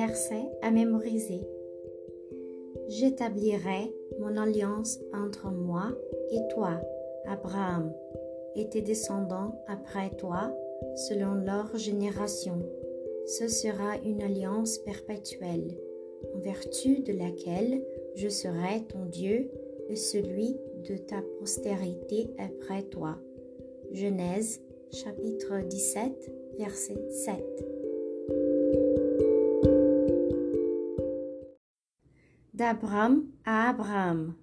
Verset à mémoriser. J'établirai mon alliance entre moi et toi, Abraham, et tes descendants après toi, selon leur génération. Ce sera une alliance perpétuelle, en vertu de laquelle je serai ton Dieu et celui de ta postérité après toi. Genèse chapitre 17 verset 7. D'Abraham à Abraham.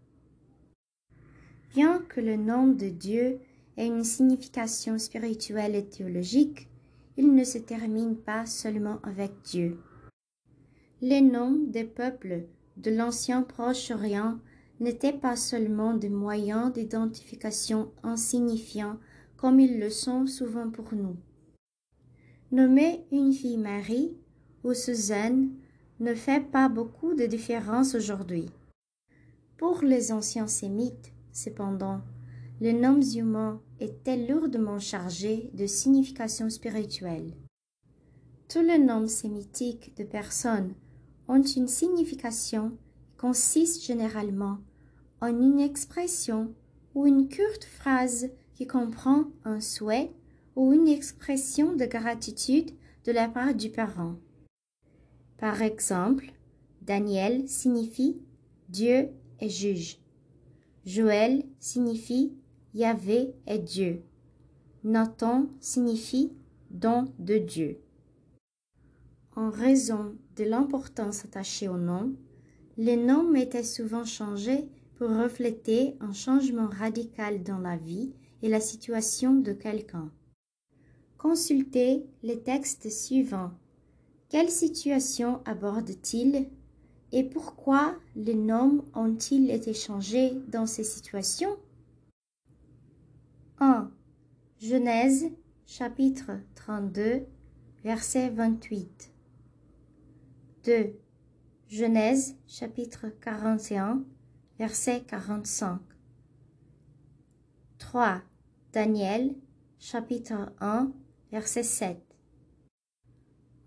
Bien que le nom de Dieu ait une signification spirituelle et théologique, il ne se termine pas seulement avec Dieu. Les noms des peuples de l'ancien Proche-Orient n'étaient pas seulement des moyens d'identification insignifiants comme ils le sont souvent pour nous. Nommer une fille Marie ou Suzanne ne fait pas beaucoup de différence aujourd'hui. Pour les anciens sémites, cependant, les noms humains étaient lourdement chargés de signification spirituelle. Tous les noms sémitiques de personnes ont une signification qui consiste généralement en une expression ou une courte phrase qui comprend un souhait ou une expression de gratitude de la part du parent. Par exemple, Daniel signifie Dieu est juge. Joël signifie Yahvé est Dieu. Nathan signifie don de Dieu. En raison de l'importance attachée au nom, les noms étaient souvent changés pour refléter un changement radical dans la vie et la situation de quelqu'un. Consultez les textes suivants. Quelle situation aborde-t-il et pourquoi les noms ont-ils été changés dans ces situations? 1. Genèse chapitre 32 verset 28 2. Genèse chapitre 41 verset 45 3. Daniel chapitre 1 verset 7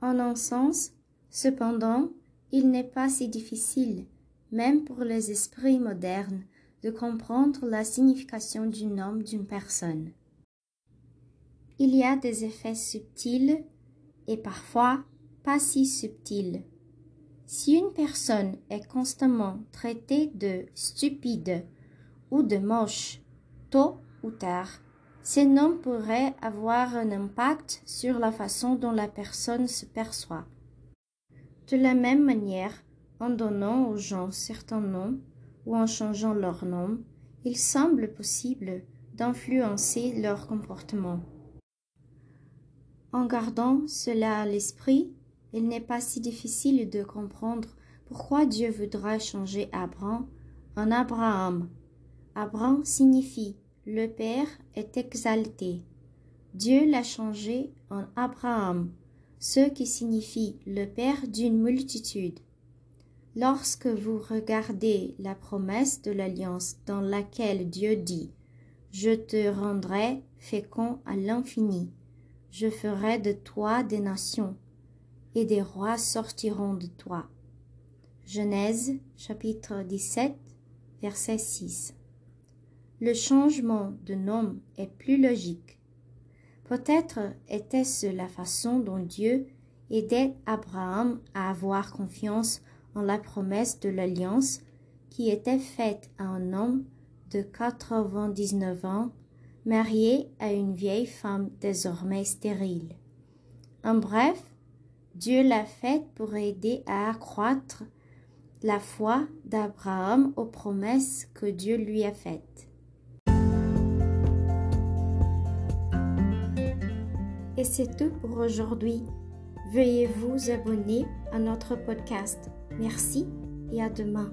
En un sens, cependant, il n'est pas si difficile, même pour les esprits modernes, de comprendre la signification du nom d'une personne. Il y a des effets subtils et parfois pas si subtils. Si une personne est constamment traitée de stupide ou de moche, tôt ou tard, ces noms pourraient avoir un impact sur la façon dont la personne se perçoit. De la même manière, en donnant aux gens certains noms ou en changeant leur nom, il semble possible d'influencer leur comportement. En gardant cela à l'esprit, il n'est pas si difficile de comprendre pourquoi Dieu voudra changer Abraham en Abraham. Abraham signifie le Père est exalté. Dieu l'a changé en Abraham, ce qui signifie le Père d'une multitude. Lorsque vous regardez la promesse de l'alliance dans laquelle Dieu dit Je te rendrai fécond à l'infini, je ferai de toi des nations, et des rois sortiront de toi. Genèse chapitre 17 verset 6 le changement de nom est plus logique. Peut-être était-ce la façon dont Dieu aidait Abraham à avoir confiance en la promesse de l'alliance qui était faite à un homme de 99 ans, marié à une vieille femme désormais stérile. En bref, Dieu l'a faite pour aider à accroître la foi d'Abraham aux promesses que Dieu lui a faites. Et c'est tout pour aujourd'hui. Veuillez vous abonner à notre podcast. Merci et à demain.